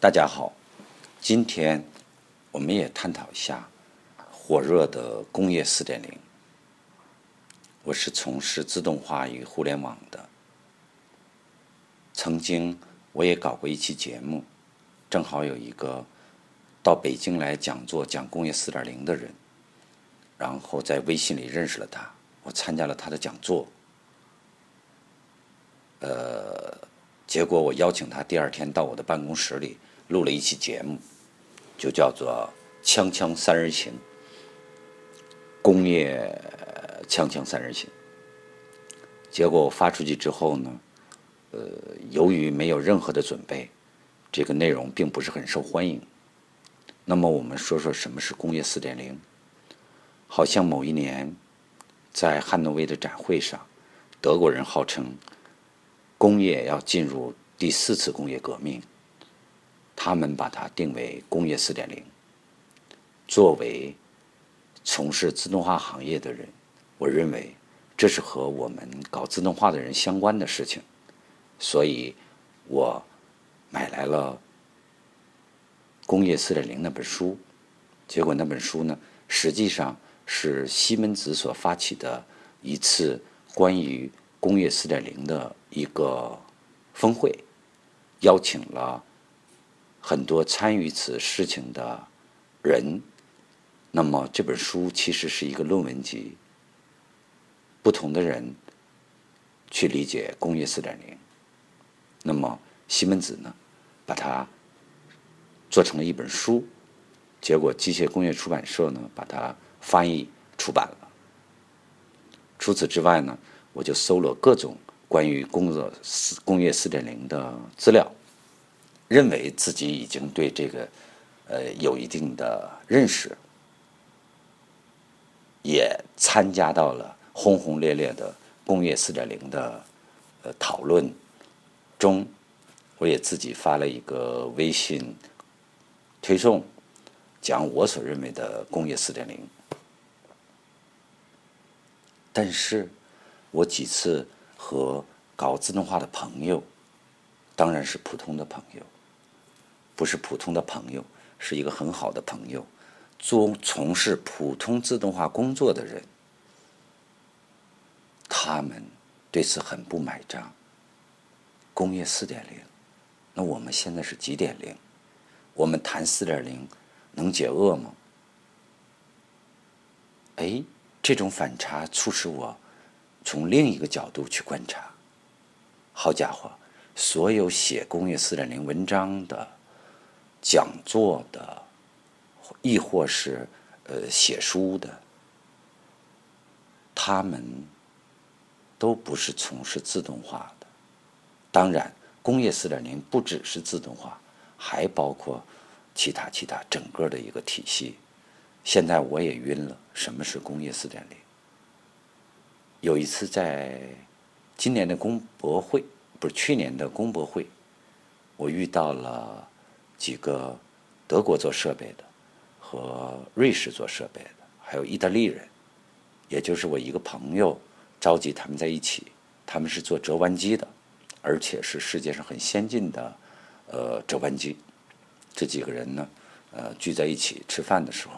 大家好，今天我们也探讨一下火热的工业四点零。我是从事自动化与互联网的，曾经我也搞过一期节目，正好有一个到北京来讲座讲工业四点零的人，然后在微信里认识了他，我参加了他的讲座。呃，结果我邀请他第二天到我的办公室里录了一期节目，就叫做《锵锵三人行》，工业锵锵三人行。结果发出去之后呢，呃，由于没有任何的准备，这个内容并不是很受欢迎。那么我们说说什么是工业四点零？好像某一年在汉诺威的展会上，德国人号称。工业要进入第四次工业革命，他们把它定为工业四点零。作为从事自动化行业的人，我认为这是和我们搞自动化的人相关的事情，所以我买来了《工业四点零》那本书。结果那本书呢，实际上是西门子所发起的一次关于。工业四点零的一个峰会，邀请了很多参与此事情的人。那么这本书其实是一个论文集，不同的人去理解工业四点零。那么西门子呢，把它做成了一本书，结果机械工业出版社呢把它翻译出版了。除此之外呢？我就搜了各种关于工作四工业四点零的资料，认为自己已经对这个呃有一定的认识，也参加到了轰轰烈烈的工业四点零的呃讨论中。我也自己发了一个微信推送，讲我所认为的工业四点零，但是。我几次和搞自动化的朋友，当然是普通的朋友，不是普通的朋友，是一个很好的朋友，做从事普通自动化工作的人，他们对此很不买账。工业四点零，那我们现在是几点零？我们谈四点零能解饿吗？哎，这种反差促使我。从另一个角度去观察，好家伙，所有写工业四点零文章的、讲座的，亦或是呃写书的，他们都不是从事自动化的。当然，工业四点零不只是自动化，还包括其他其他整个的一个体系。现在我也晕了，什么是工业四点零？有一次在今年的工博会，不是去年的工博会，我遇到了几个德国做设备的和瑞士做设备的，还有意大利人，也就是我一个朋友召集他们在一起，他们是做折弯机的，而且是世界上很先进的呃折弯机。这几个人呢，呃聚在一起吃饭的时候，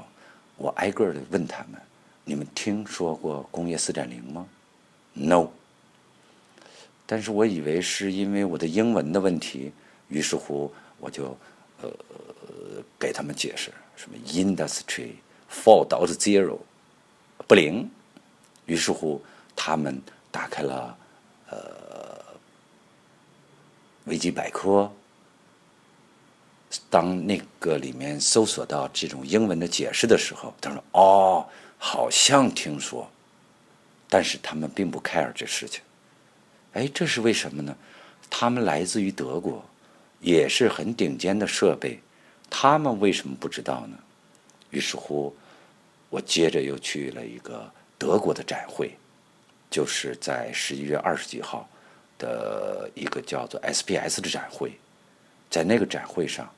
我挨个的问他们。你们听说过工业四点零吗？No。但是我以为是因为我的英文的问题，于是乎我就呃给他们解释什么 Industry Four Dot Zero 不灵。于是乎他们打开了呃维基百科，当那个里面搜索到这种英文的解释的时候，他说：“哦。”好像听说，但是他们并不 care 这事情。哎，这是为什么呢？他们来自于德国，也是很顶尖的设备，他们为什么不知道呢？于是乎，我接着又去了一个德国的展会，就是在十一月二十几号的一个叫做 SPS 的展会，在那个展会上，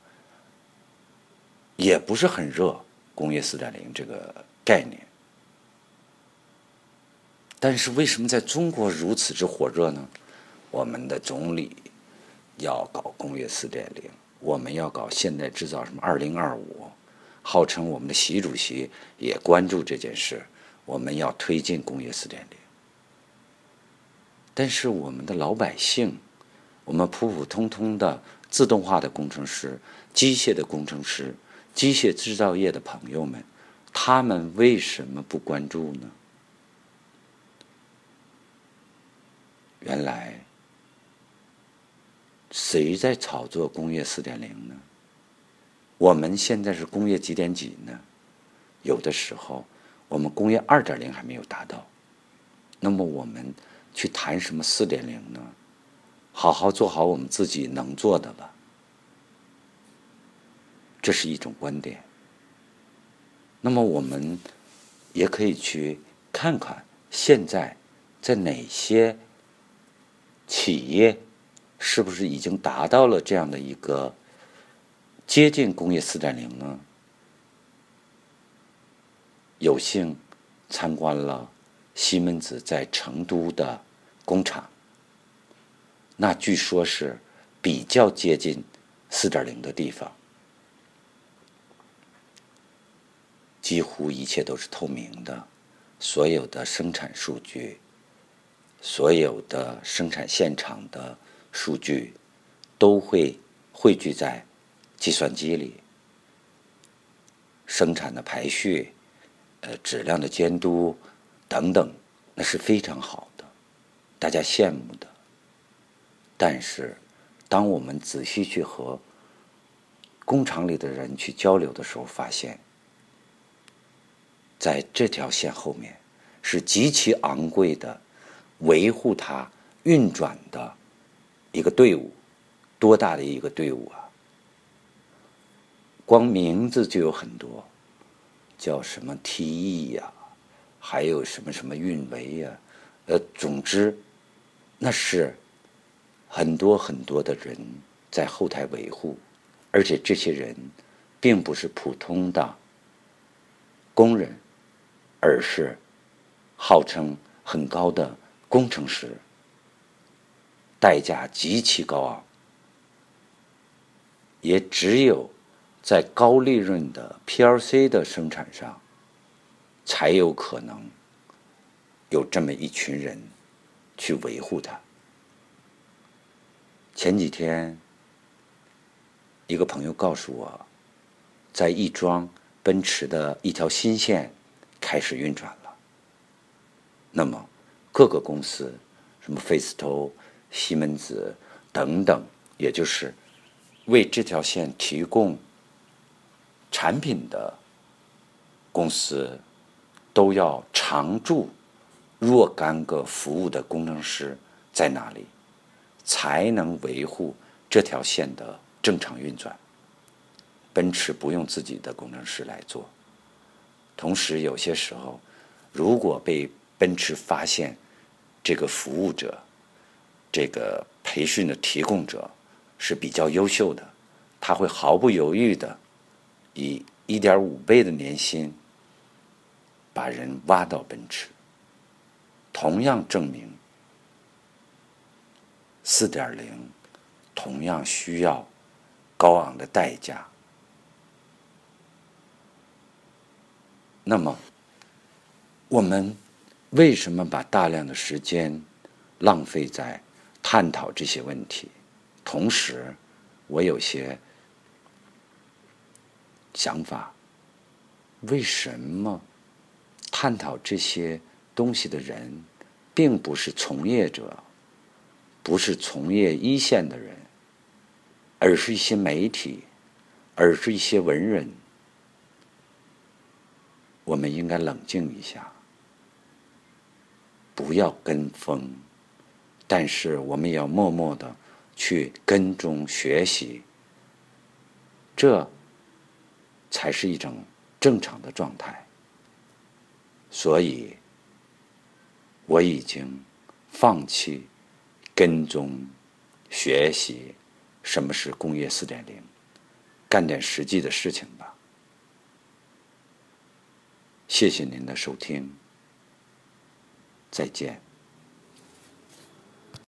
也不是很热，工业四点零这个概念。但是为什么在中国如此之火热呢？我们的总理要搞工业四点零，我们要搞现代制造，什么二零二五，号称我们的习主席也关注这件事，我们要推进工业四点零。但是我们的老百姓，我们普普通通的自动化的工程师、机械的工程师、机械制造业的朋友们，他们为什么不关注呢？原来。谁在炒作工业四点零呢？我们现在是工业几点几呢？有的时候，我们工业二点零还没有达到，那么我们去谈什么四点零呢？好好做好我们自己能做的吧，这是一种观点。那么我们也可以去看看，现在在哪些企业。是不是已经达到了这样的一个接近工业四点零呢？有幸参观了西门子在成都的工厂，那据说是比较接近四点零的地方，几乎一切都是透明的，所有的生产数据，所有的生产现场的。数据都会汇聚在计算机里，生产的排序、呃质量的监督等等，那是非常好的，大家羡慕的。但是，当我们仔细去和工厂里的人去交流的时候，发现，在这条线后面是极其昂贵的维护它运转的。一个队伍，多大的一个队伍啊！光名字就有很多，叫什么 TE 呀，还有什么什么运维呀，呃，总之，那是很多很多的人在后台维护，而且这些人并不是普通的工人，而是号称很高的工程师。代价极其高昂，也只有在高利润的 PLC 的生产上，才有可能有这么一群人去维护它。前几天，一个朋友告诉我，在亦庄奔驰的一条新线开始运转了。那么，各个公司，什么费斯托。西门子等等，也就是为这条线提供产品的公司，都要常驻若干个服务的工程师在那里，才能维护这条线的正常运转。奔驰不用自己的工程师来做，同时有些时候，如果被奔驰发现这个服务者，这个培训的提供者是比较优秀的，他会毫不犹豫的以一点五倍的年薪把人挖到奔驰，同样证明四点零同样需要高昂的代价。那么，我们为什么把大量的时间浪费在？探讨这些问题，同时，我有些想法：为什么探讨这些东西的人，并不是从业者，不是从业一线的人，而是一些媒体，而是一些文人？我们应该冷静一下，不要跟风。但是我们也要默默的去跟踪学习，这才是一种正常的状态。所以，我已经放弃跟踪学习什么是工业四点零，干点实际的事情吧。谢谢您的收听，再见。